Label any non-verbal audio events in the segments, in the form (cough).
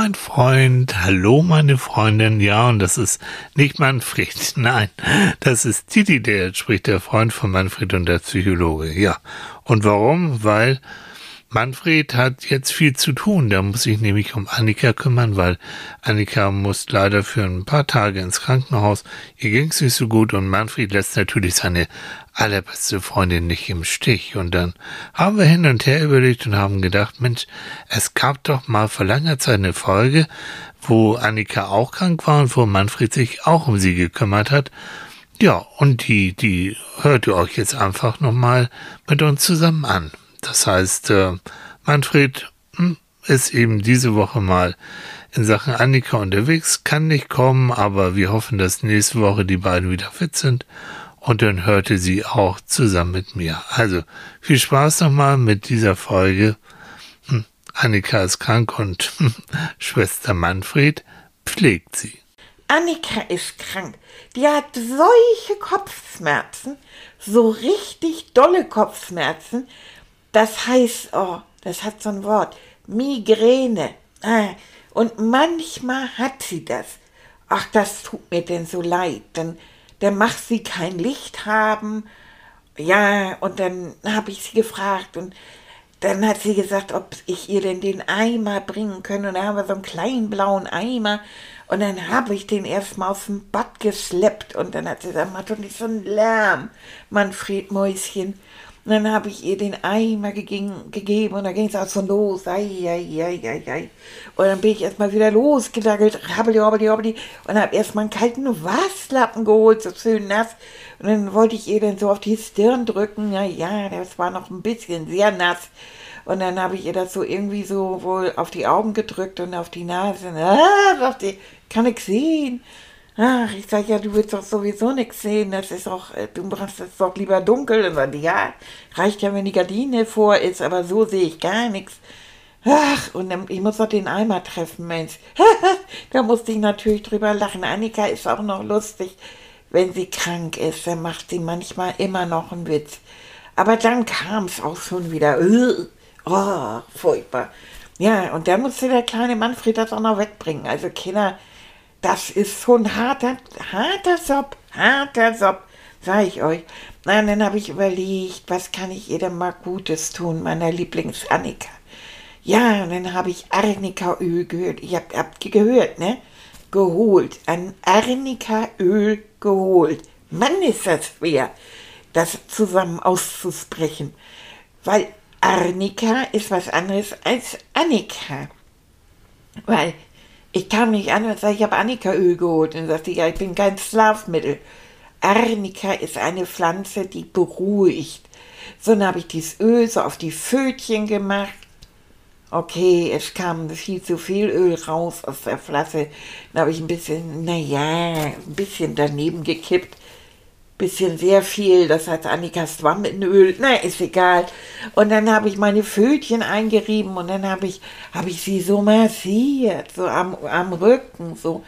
Mein Freund, hallo meine Freundin, ja, und das ist nicht Manfred, (laughs) nein, das ist Titi, der spricht, der Freund von Manfred und der Psychologe, ja. Und warum? Weil Manfred hat jetzt viel zu tun. Der muss sich nämlich um Annika kümmern, weil Annika muss leider für ein paar Tage ins Krankenhaus. Ihr ging's nicht so gut und Manfred lässt natürlich seine allerbeste Freundin nicht im Stich. Und dann haben wir hin und her überlegt und haben gedacht, Mensch, es gab doch mal vor langer Zeit eine Folge, wo Annika auch krank war und wo Manfred sich auch um sie gekümmert hat. Ja, und die, die hört ihr euch jetzt einfach nochmal mit uns zusammen an. Das heißt, äh, Manfred hm, ist eben diese Woche mal in Sachen Annika unterwegs, kann nicht kommen, aber wir hoffen, dass nächste Woche die beiden wieder fit sind und dann hörte sie auch zusammen mit mir. Also viel Spaß nochmal mit dieser Folge. Hm, Annika ist krank und (laughs) Schwester Manfred pflegt sie. Annika ist krank. Die hat solche Kopfschmerzen, so richtig dolle Kopfschmerzen, das heißt, oh, das hat so ein Wort, Migräne. Ah, und manchmal hat sie das. Ach, das tut mir denn so leid. Dann, dann macht sie kein Licht haben. Ja, und dann habe ich sie gefragt und dann hat sie gesagt, ob ich ihr denn den Eimer bringen könne. Und da haben wir so einen kleinen blauen Eimer. Und dann habe ich den erstmal aus dem Bad geschleppt. Und dann hat sie gesagt, mach doch nicht so einen Lärm, Manfred Mäuschen. Und dann habe ich ihr den Eimer gegeben, gegeben und dann ging es auch so los. Ei, ei, ei, ei, ei. Und dann bin ich erstmal wieder losgedackelt, rabbeli, hobbeli, hobbeli, und habe erstmal einen kalten Wasslappen geholt, so schön nass. Und dann wollte ich ihr dann so auf die Stirn drücken. Ja, ja, das war noch ein bisschen sehr nass. Und dann habe ich ihr das so irgendwie so wohl auf die Augen gedrückt und auf die Nase. Ah, dachte ich, kann ich sehen. Ach, ich sage ja, du willst doch sowieso nichts sehen. Das ist doch, äh, du machst es doch lieber dunkel. Und dann, ja, reicht ja, wenn die Gardine vor ist, aber so sehe ich gar nichts. Ach, und ich muss doch den Eimer treffen, Mensch. (laughs) da musste ich natürlich drüber lachen. Annika ist auch noch lustig. Wenn sie krank ist, dann macht sie manchmal immer noch einen Witz. Aber dann kam es auch schon wieder. Oh, furchtbar. Ja, und dann musste der kleine Manfred das auch noch wegbringen. Also Kinder das ist so ein harter, harter Sopp, harter Sopp, sag ich euch. Na, dann habe ich überlegt, was kann ich ihr denn mal Gutes tun, meiner Lieblings-Annika. Ja, und dann habe ich Arnika-Öl gehört. Ich hab, habt ihr gehört, ne? Geholt. Ein Arnika-Öl geholt. Mann, ist das schwer, das zusammen auszusprechen. Weil Arnika ist was anderes als Annika. Weil ich kam nicht an und sagte, ich habe Annika-Öl geholt. Und sagte, ja, ich bin kein Schlafmittel. Arnika ist eine Pflanze, die beruhigt. So, dann habe ich dieses Öl so auf die Fötchen gemacht. Okay, es kam viel zu viel Öl raus aus der Flasche. Dann habe ich ein bisschen, naja, ein bisschen daneben gekippt bisschen sehr viel, das heißt Annika Schwamm in Öl, na, ist egal. Und dann habe ich meine Fötchen eingerieben und dann habe ich, habe ich sie so massiert, so am, am Rücken, so,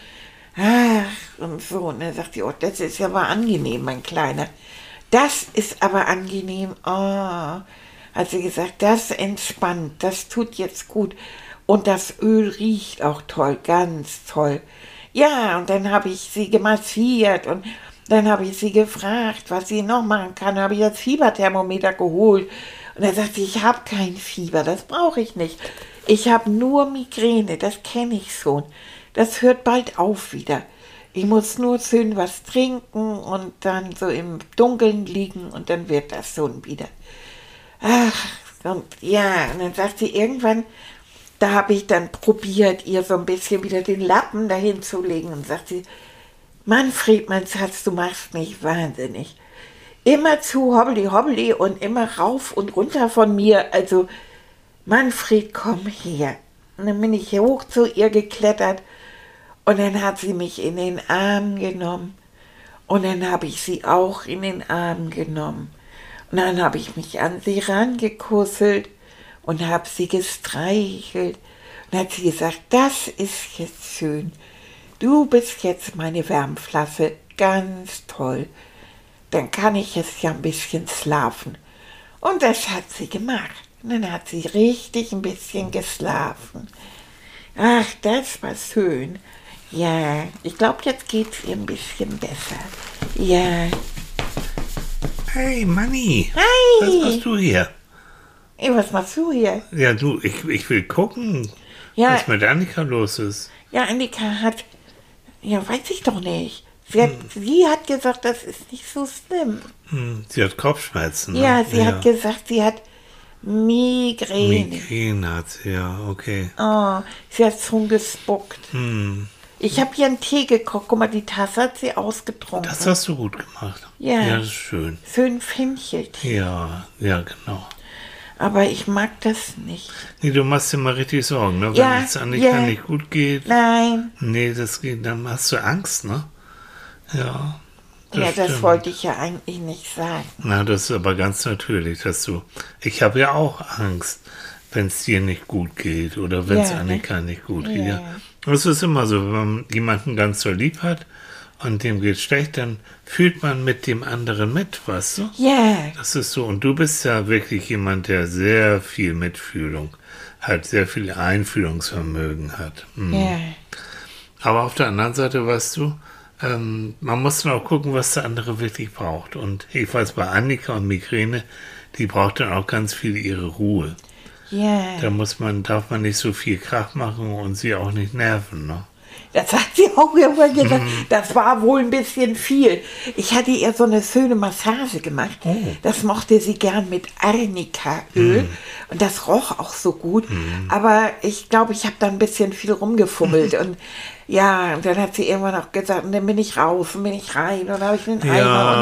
ach, und so. Und dann sagt sie, oh, das ist ja aber angenehm, mein Kleiner. Das ist aber angenehm, oh. Hat sie gesagt, das entspannt, das tut jetzt gut. Und das Öl riecht auch toll, ganz toll. Ja, und dann habe ich sie gemassiert und dann habe ich sie gefragt, was sie noch machen kann. Dann habe ich das Fieberthermometer geholt. Und er sagte, ich habe kein Fieber, das brauche ich nicht. Ich habe nur Migräne, das kenne ich schon. Das hört bald auf wieder. Ich muss nur schön was trinken und dann so im Dunkeln liegen und dann wird das schon wieder. Ach, und ja, und dann sagt sie irgendwann, da habe ich dann probiert, ihr so ein bisschen wieder den Lappen dahin zu legen und sagt sie, Manfred, mein Schatz, du machst mich wahnsinnig. Immer zu hobbeli hobbeli und immer rauf und runter von mir. Also, Manfred, komm her. Und dann bin ich hoch zu ihr geklettert und dann hat sie mich in den Arm genommen Und dann habe ich sie auch in den Arm genommen. Und dann habe ich mich an sie rangekusselt und habe sie gestreichelt. Und hat sie gesagt, das ist jetzt schön. Du bist jetzt meine Wärmflasche. Ganz toll. Dann kann ich jetzt ja ein bisschen schlafen. Und das hat sie gemacht. Und dann hat sie richtig ein bisschen geschlafen. Ach, das war schön. Ja, ich glaube, jetzt geht's ihr ein bisschen besser. Ja. Hey, Manni. Hi. Was machst du hier? Ey, was machst du hier? Ja, du, ich, ich will gucken, Ja, was mit Annika los ist. ja, Annika hat, ja, weiß ich doch nicht. Sie hat, sie hat gesagt, das ist nicht so schlimm. Hm, sie hat Kopfschmerzen. Ne? Ja, sie hat gesagt, sie hat Migräne. Migräne hat sie, ja, okay. Oh, sie hat schon gespuckt. Hm, Ich habe ihr einen Tee gekocht. Guck mal, die Tasse hat sie ausgetrunken. das hast du gut gemacht. Ja. Ja, das ist schön. Schön Fencheltee. Ja, ja, genau. Aber ich mag das nicht. Nee, du machst dir mal richtig Sorgen, ne? Wenn Ja, es Annika ja. nicht gut geht. Nein. Nee, das geht, dann hast du Angst, ne? Ja. ja, das stimmt. wollte ich ja eigentlich nicht sagen. Na, das ist aber ganz natürlich, dass du. Ich habe ja auch Angst, wenn es dir nicht gut geht oder wenn es Ja, ne? Annika nicht gut geht. Ja. Ja. Das ist immer so, wenn man jemanden ganz so lieb hat und dem geht schlecht, dann fühlt man mit dem anderen mit, weißt du? Ja, Das ist so. Und du bist ja wirklich jemand, der sehr viel Mitfühlung hat, sehr viel Einfühlungsvermögen hat. Mhm. ja. Aber auf der anderen Seite, weißt du, ähm, man muss dann auch gucken, was der andere wirklich braucht. Und ich weiß, bei Annika und Migräne, die braucht dann auch ganz viel ihre Ruhe. Ja, Da muss man, darf man nicht so viel Krach machen und sie auch nicht nerven. Ne? Das hat sie (laughs) auch immer gesagt. Mhm. Das war wohl ein bisschen viel. Ich hatte ihr so eine schöne Massage gemacht. Oh. Das mochte sie gern mit Arnika-Öl. Mhm. Und das roch auch so gut. Aber ich glaube, ich habe da ein bisschen viel rumgefummelt. und ja, und dann hat sie irgendwann auch gesagt, und dann bin ich raus und bin ich rein. Und dann habe ich einen Eimer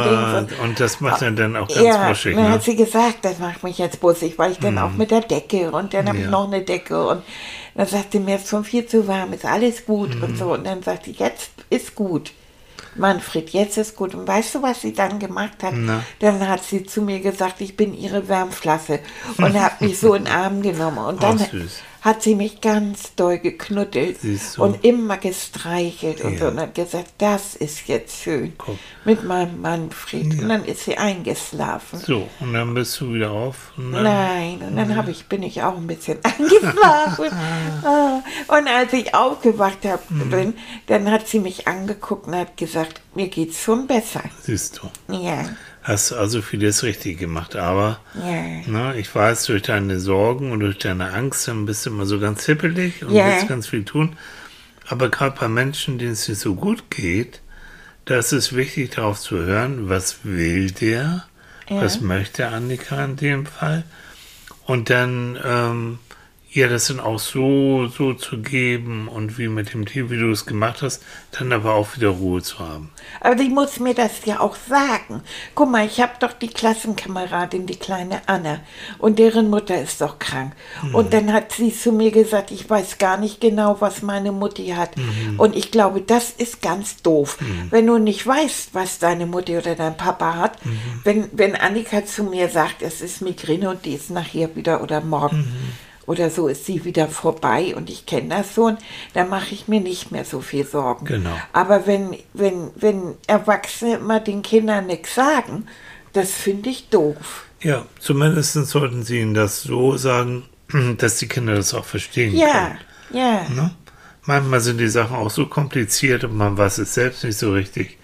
und Ja, Dings. Und und das macht dann, dann auch ganz ja, wuschig. dann Ne? hat sie gesagt, das macht mich jetzt bussig, weil ich dann auch mit der Decke und dann habe ich Ja. noch eine Decke und dann sagte sie mir, es ist schon viel zu warm, ist alles gut und so. Und dann sagte sie, jetzt ist gut. Manfred, jetzt ist gut. Und weißt du, was sie dann gemacht hat? Na? Dann hat sie zu mir gesagt, ich bin ihre Wärmflasche und hat mich so in den Arm genommen. Und dann Ach, süß. Hat sie mich ganz doll geknuddelt du. und immer gestreichelt und Ja. so und hat gesagt, das ist jetzt schön Guck. mit meinem Manfred. Und dann ist sie eingeschlafen. So, und dann bist du wieder auf. Und Nein, und dann hab ich, bin ich auch ein bisschen (laughs) eingeschlafen. (laughs) Und als ich aufgewacht habe, dann, dann hat sie mich angeguckt und hat gesagt, mir geht's schon besser. Siehst du. Ja, Hast also vieles richtig gemacht, aber ja, Na, ich weiß, durch deine Sorgen und durch deine Angst, dann bist du immer so ganz hippelig und Ja. willst ganz viel tun. Aber gerade bei Menschen, denen es nicht so gut geht, da ist es wichtig, darauf zu hören, was will der, Ja. was möchte Annika in dem Fall. Und dann ähm, ihr das dann auch so, so zu geben und wie mit dem Tee, wie du es gemacht hast, dann aber auch wieder Ruhe zu haben. aber die muss mir das ja auch sagen. Guck mal, ich habe doch die Klassenkameradin, die kleine Anna, und deren Mutter ist doch krank. Und dann hat sie zu mir gesagt, ich weiß gar nicht genau, was meine Mutti hat. Und ich glaube, das ist ganz doof. Wenn du nicht weißt, was deine Mutti oder dein Papa hat, wenn, wenn Annika zu mir sagt, es ist Migräne und die ist nachher wieder oder morgen oder so ist sie wieder vorbei und ich kenne das so, dann mache ich mir nicht mehr so viel Sorgen. Genau. Aber wenn, wenn, wenn Erwachsene immer den Kindern nichts sagen, das finde ich doof. Ja, zumindest sollten sie ihnen das so sagen, (clears throat) dass die Kinder das auch verstehen Ja, ja. können. Ne? Manchmal sind die Sachen auch so kompliziert und man weiß es selbst nicht so richtig.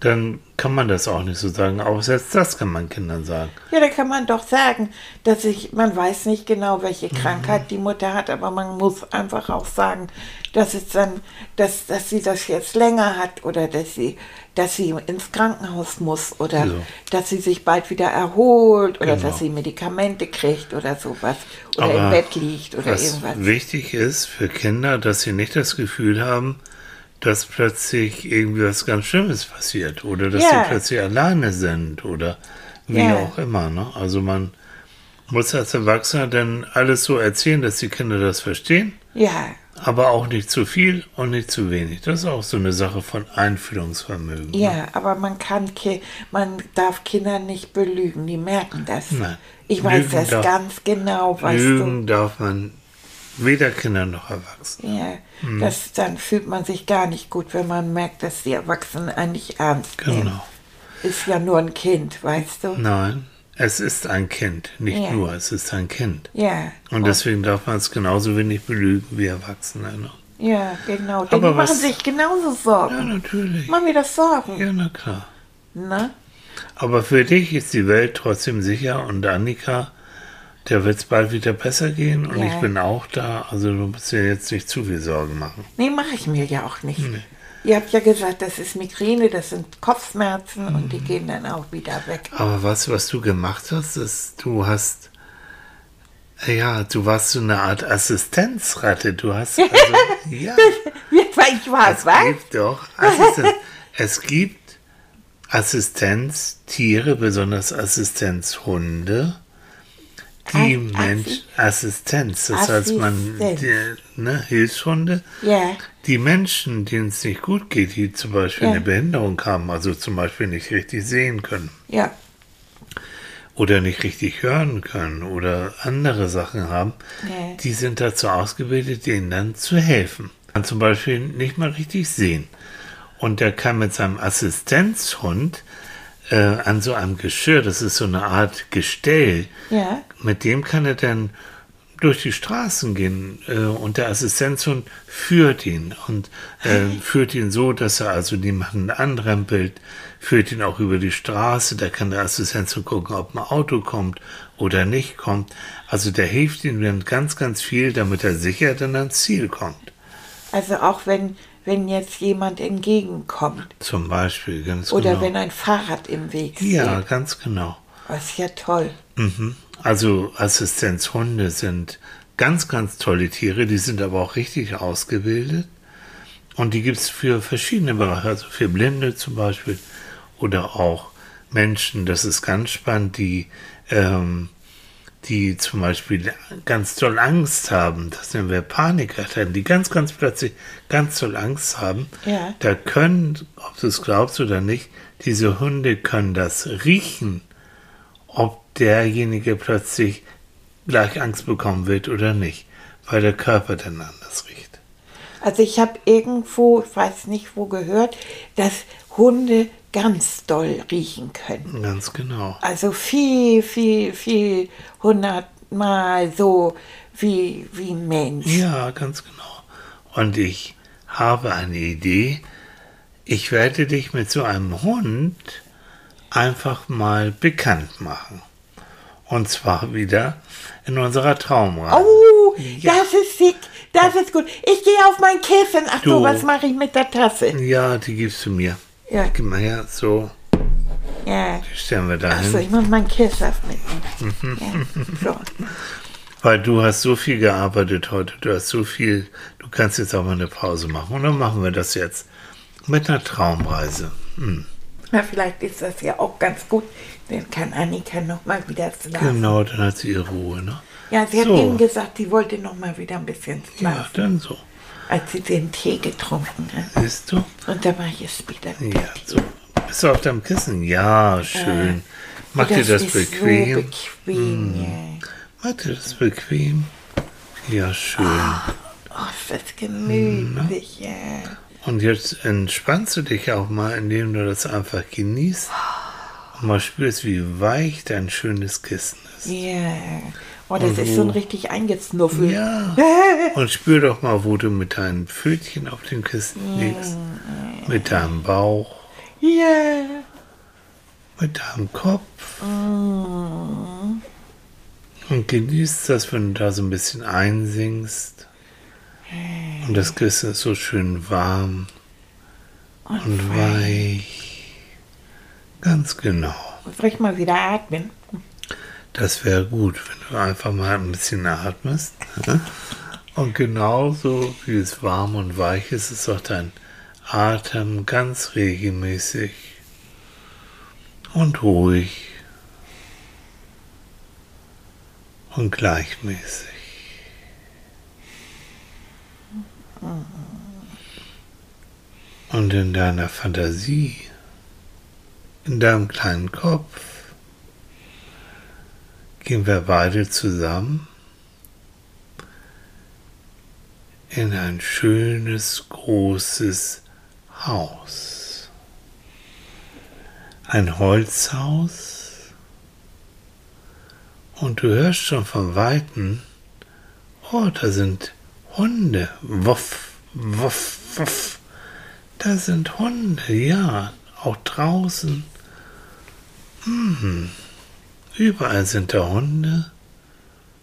Dann kann man das auch nicht so sagen. Aber selbst das kann man Kindern sagen. Ja, da kann man doch sagen, dass ich, man weiß nicht genau, welche Mhm. Krankheit die Mutter hat, aber man muss einfach auch sagen, dass es dann, dass, dass sie das jetzt länger hat oder dass sie, dass sie ins Krankenhaus muss oder So. dass sie sich bald wieder erholt oder Genau. dass sie Medikamente kriegt oder sowas oder Aber im Bett liegt oder Was irgendwas. wichtig ist für Kinder, dass sie nicht das Gefühl haben, dass plötzlich irgendwie was ganz Schlimmes passiert oder dass Ja. sie plötzlich alleine sind oder wie Ja. auch immer. Ne? Also man muss als Erwachsener dann alles so erzählen, dass die Kinder das verstehen. Ja, Aber auch nicht zu viel und nicht zu wenig. Das ist auch so eine Sache von Einfühlungsvermögen. ne? Ja, aber man kann, man darf Kinder nicht belügen, die merken das. Nein. Ich weiß Lügen das darf- ganz genau, weißt Lügen darf man weder Kinder noch Erwachsene. Ja, Hm. das, dann fühlt man sich gar nicht gut, wenn man merkt, dass die Erwachsenen eigentlich ernst nehmen. Genau. Ist ja nur ein Kind, weißt du? Nein, es ist ein Kind. Nicht Ja. nur, es ist ein Kind. Ja. Und deswegen darf man es genauso wenig belügen wie Erwachsene. Ne? Ja, genau. Die machen was- sich genauso Ja, Sorgen. natürlich. Machen wir das Sorgen? Ja, na klar. Ne? Aber für dich ist die Welt trotzdem sicher und Annika, der wird es bald wieder besser gehen und Ja. ich bin auch da. Also du musst dir jetzt nicht zu viel Sorgen machen. Nee, mache ich mir ja auch nicht. Ihr habt ja gesagt, das ist Migräne, das sind Kopfschmerzen und Mhm. die gehen dann auch wieder weg. Aber was, was du gemacht hast, ist, du hast, ja, du warst so eine Art Assistenzratte. Du hast, (laughs) also, ja, ich war, es was? gibt doch, Assistenz, es gibt Assistenztiere, besonders Assistenzhunde, die Mensch, Assistenz, das heißt man, die, ne, Hilfshunde, Ja, die Menschen, denen es nicht gut geht, die zum Beispiel Ja. eine Behinderung haben, also zum Beispiel nicht richtig sehen können ja, oder nicht richtig hören können oder andere Sachen haben, Ja. die sind dazu ausgebildet, denen dann zu helfen. Kann zum Beispiel nicht mal richtig sehen. Und der kann mit seinem Assistenzhund äh, an so einem Geschirr, das ist so eine Art Gestell, ja. mit dem kann er dann durch die Straßen gehen äh, und der Assistenzhund führt ihn und äh, führt ihn so, dass er also niemanden anrempelt, führt ihn auch über die Straße, da kann der Assistenzhund gucken, ob ein Auto kommt oder nicht kommt. Also der hilft ihm dann ganz, ganz viel, damit er sicher dann ans Ziel kommt. Also auch wenn, wenn jetzt jemand entgegenkommt Zum Beispiel, ganz oder genau. wenn ein Fahrrad im Weg ja, steht. ganz genau. Das ist ja toll. Mhm. Also Assistenzhunde sind ganz, ganz tolle Tiere, die sind aber auch richtig ausgebildet. Und die gibt es für verschiedene Bereiche, also für Blinde zum Beispiel oder auch Menschen, das ist ganz spannend, die, ähm, die zum Beispiel ganz toll Angst haben, das nennen wir Panikattacken, die ganz, ganz plötzlich ganz toll Angst haben. Ja. Da können, ob du es glaubst oder nicht, diese Hunde können das riechen ob derjenige plötzlich gleich Angst bekommen wird oder nicht, weil der Körper dann anders riecht. Also ich habe irgendwo, ich weiß nicht wo gehört, dass Hunde ganz doll riechen können. Ganz genau. Also viel, viel, viel hundertmal so wie, wie ein Mensch. Ja, ganz genau. Und ich habe eine Idee. Ich werde dich mit so einem Hund einfach mal bekannt machen. Und zwar wieder in unserer Traumreise. Oh, Ja. das ist schick, das ist gut. Ich gehe auf mein Kissen. Ach so, Du. was mache ich mit der Tasse? Ja, die gibst du mir. Ja, her, so, ja. die stellen wir da hin. ich muss mein Kissen mitnehmen. Ja, so. (laughs) Weil du hast so viel gearbeitet heute, du hast so viel, du kannst jetzt auch mal eine Pause machen. Und dann machen wir das jetzt mit einer Traumreise. Hm. Na, vielleicht ist das ja auch ganz gut. Dann kann Annika noch mal wieder schlafen. Genau, dann hat sie ihre Ruhe, ne? Ja, sie hat So. eben gesagt, sie wollte noch mal wieder ein bisschen Ja, schlafen, dann so. Als sie den Tee getrunken hat. Siehst du? Und da war ich jetzt wieder. Ja, so. Bist du auf deinem Kissen? Ja, schön. Mach dir das ist bequem. So bequem, ja. Mach dir das bequem. Ja, schön. Oh, ist das gemütlich, ja. Und jetzt entspannst du dich auch mal, indem du das einfach genießt und mal spürst, wie weich dein schönes Kissen ist. Ja. Oh, das ist so ein richtig eingeznuffelt. Ja. (laughs) Und spür doch mal, wo du mit deinen Pfötchen auf dem Kissen liegst. Mit deinem Bauch, Ja. mit deinem Kopf. Und genießt das, wenn du da so ein bisschen einsinkst. Und das Kissen ist so schön warm und weich. Ganz genau. Soll ich mal wieder atmen? Das wäre gut, wenn du einfach mal ein bisschen atmest. ne? Und genauso wie es warm und weich ist, ist auch dein Atem ganz regelmäßig und ruhig und gleichmäßig. Und in deiner Fantasie, in deinem kleinen Kopf, gehen wir beide zusammen in ein schönes, großes Haus. Ein Holzhaus. Und du hörst schon von Weitem, oh, da sind Hunde. Wuff, wuff, wuff. Da sind Hunde, ja, auch draußen. Hm. Überall sind da Hunde.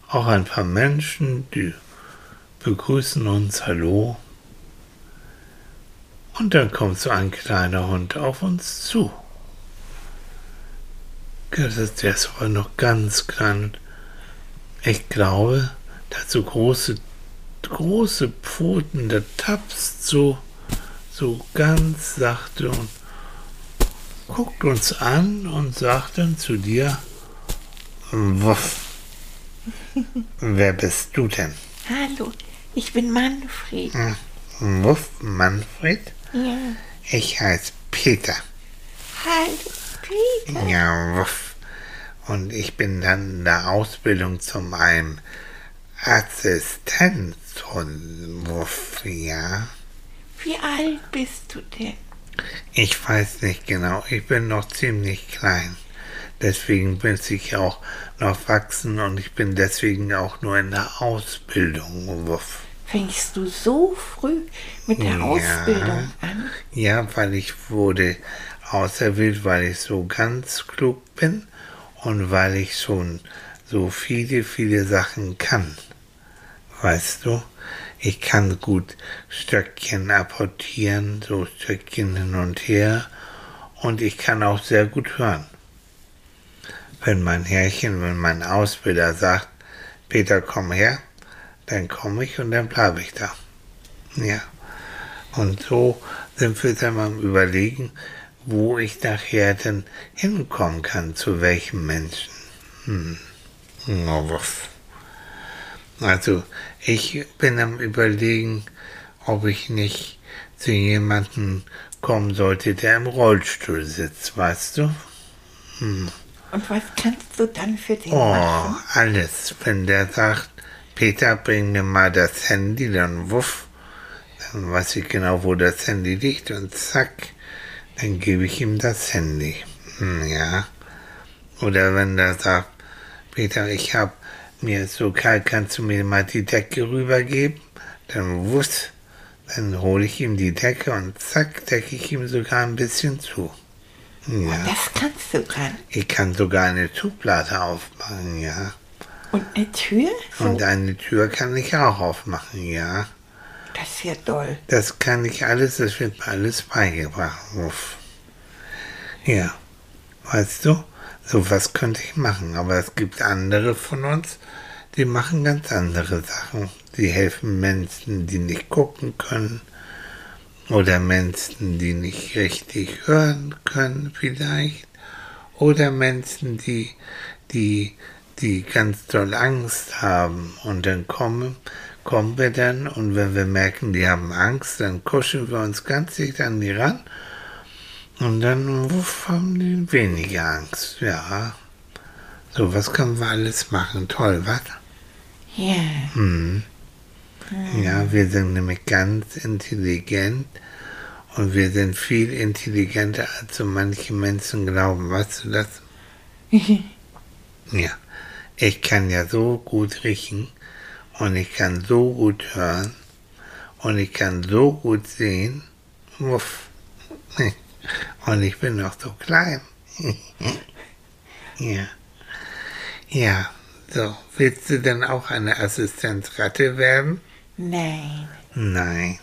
Auch ein paar Menschen, die begrüßen uns, hallo. Und dann kommt so ein kleiner Hund auf uns zu. Der ist aber noch ganz klein. Ich glaube, der hat so große, große Pfoten, der tapst so, so ganz sachte und guckt uns an und sagt dann zu dir, Wuff, wer bist du denn? Hallo, ich bin Manfred. Hm, Wuff, Manfred? Ja. Ich heiße Peter. Hallo, Peter. Ja, wuff. Und ich bin dann in der Ausbildung zum einem Assistenz und wuff, ja. Wie alt bist du denn? Ich weiß nicht genau. Ich bin noch ziemlich klein. Deswegen bin ich auch noch wachsen und ich bin deswegen auch nur in der Ausbildung. Wuff. Fängst du so früh mit der ja, Ausbildung an? Ja, weil ich wurde auserwählt, weil ich so ganz klug bin und weil ich schon so viele, viele Sachen kann. Weißt du? Ich kann gut Stöckchen apportieren, so Stöckchen hin und her. Und ich kann auch sehr gut hören. Wenn mein Herrchen, wenn mein Ausbilder sagt, Peter, komm her, dann komme ich und dann bleibe ich da. Ja. Und so sind wir dann mal überlegen, wo ich nachher dann hinkommen kann, zu welchem Menschen. Hm. Also ich bin am Überlegen, ob ich nicht zu jemandem kommen sollte, der im Rollstuhl sitzt, weißt du? Hm. Und was kannst du dann für den oh, machen? alles. Wenn der sagt, Peter, bring mir mal das Handy, dann wuff, dann weiß ich genau, wo das Handy liegt und zack, dann gebe ich ihm das Handy. Hm, ja. Oder wenn der sagt, Peter, ich habe mir ist so kalt, kannst du mir mal die Decke rübergeben? Dann wuss, dann hole ich ihm die Decke und zack, decke ich ihm sogar ein bisschen zu. Ja. Und das kannst du dann? Ich kann sogar eine Schublade aufmachen, ja. Und eine Tür? So? Und eine Tür kann ich auch aufmachen, ja. Das ist ja toll. Das kann ich alles, das wird mir alles beigebracht. Uff. Ja, weißt du? So was könnte ich machen, aber es gibt andere von uns, die machen ganz andere Sachen. Die helfen Menschen, die nicht gucken können oder Menschen, die nicht richtig hören können vielleicht oder Menschen, die, die, die ganz doll Angst haben und dann kommen, kommen wir dann und wenn wir merken, die haben Angst, dann kuscheln wir uns ganz dicht an die ran und dann wuff, haben die weniger Angst, ja. So, was können wir alles machen? Toll, was? Ja. Hm. Ja, wir sind nämlich ganz intelligent und wir sind viel intelligenter, als so manche Menschen glauben. Weißt du das? (laughs) ja. Ich kann ja so gut riechen und ich kann so gut hören und ich kann so gut sehen. Wuff. (laughs) Und ich bin noch so klein. (laughs) ja. Ja, so. Willst du denn auch eine Assistenzratte werden? Nein. Nein.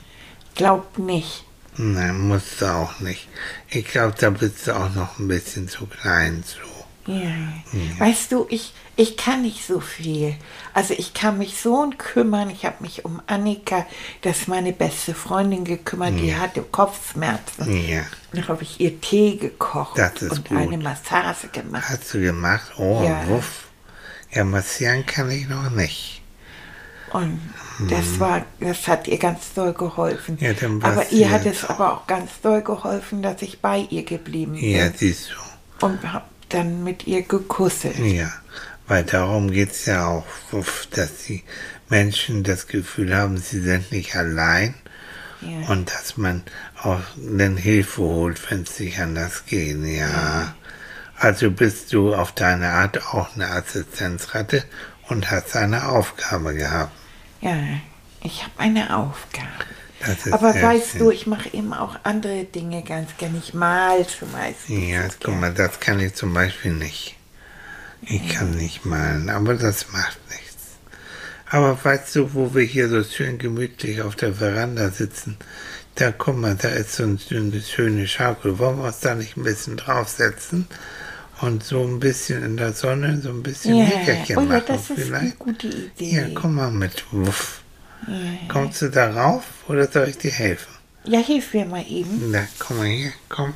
Glaub nicht. Nein, musst du auch nicht. Ich glaube, da bist du auch noch ein bisschen zu klein zu. Ja. ja. Weißt du, ich, ich kann nicht so viel. Also ich kann mich so kümmern. Ich habe mich um Annika, das ist meine beste Freundin, gekümmert. Ja. Die hatte Kopfschmerzen. Ja. Dann habe ich ihr Tee gekocht und gut. eine Massage gemacht. Hast du gemacht? Oh, ja. wuff. Ja, massieren kann ich noch nicht. Und das war, das hat ihr ganz doll geholfen. Mhm. Ja, aber ihr hat ja es aber auch ganz doll geholfen, dass ich bei ihr geblieben bin. Ja, siehst du. Und hab dann mit ihr gekusselt. Ja, weil darum geht's ja auch, dass die Menschen das Gefühl haben, sie sind nicht allein Ja. und dass man auch dann Hilfe holt, wenn es nicht anders geht. Ja. Also bist du auf deine Art auch eine Assistenzratte und hast eine Aufgabe gehabt. Ja, ich habe eine Aufgabe. Aber weißt schön. du, ich mache eben auch andere Dinge ganz gerne. Ich mal zum Beispiel. Ja, guck mal, das kann ich zum Beispiel nicht. Ich kann nicht malen, aber das macht nichts. Aber weißt du, wo wir hier so schön gemütlich auf der Veranda sitzen? Da, guck mal, da ist so ein- so eine schöne Schaukel. Wollen wir uns da nicht ein bisschen draufsetzen? Und so ein bisschen in der Sonne, so ein bisschen Ja, Nickerchen oh ja, machen das ist eine vielleicht? gute Idee. Ja, komm mal mit. Wuff. Kommst du da rauf oder soll ich dir helfen? Ja, hilf mir mal eben. Na, komm mal hier, komm.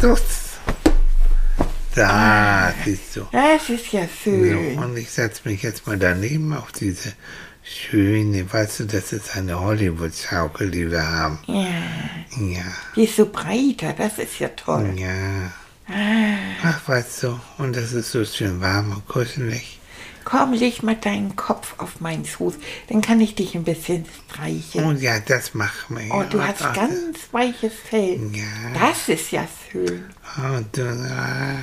Los. Da, siehst du. Das ist ja So, schön. und ich setze mich jetzt mal daneben auf diese schöne, weißt du, das ist eine Hollywood-Schaukel, die wir haben. Ja, Ja, die ist so breiter, das ist ja toll. ja. Ach, weißt du, und das ist so schön warm und kuschelig. Komm, leg mal deinen Kopf auf meinen Fuß, dann kann ich dich ein bisschen streicheln. Und ja, das machen wir. Oh, du hast Ach, ganz weiches Fell. Ja. Das ist ja schön. Oh, du, ah,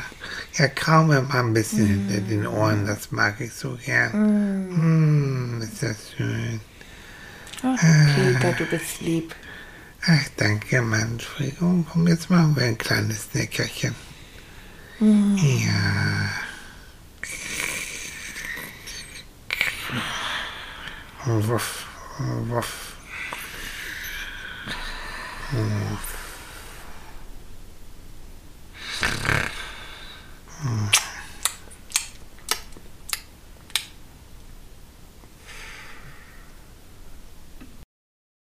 ja, krau mir mal ein bisschen hinter den Ohren, das mag ich so gern. Mm, ist das schön. Oh, Peter, du bist lieb. Ach, danke, Manfred. Oh, komm, jetzt machen wir ein kleines Nickerchen. Mm. И... Вов, вов. Вот.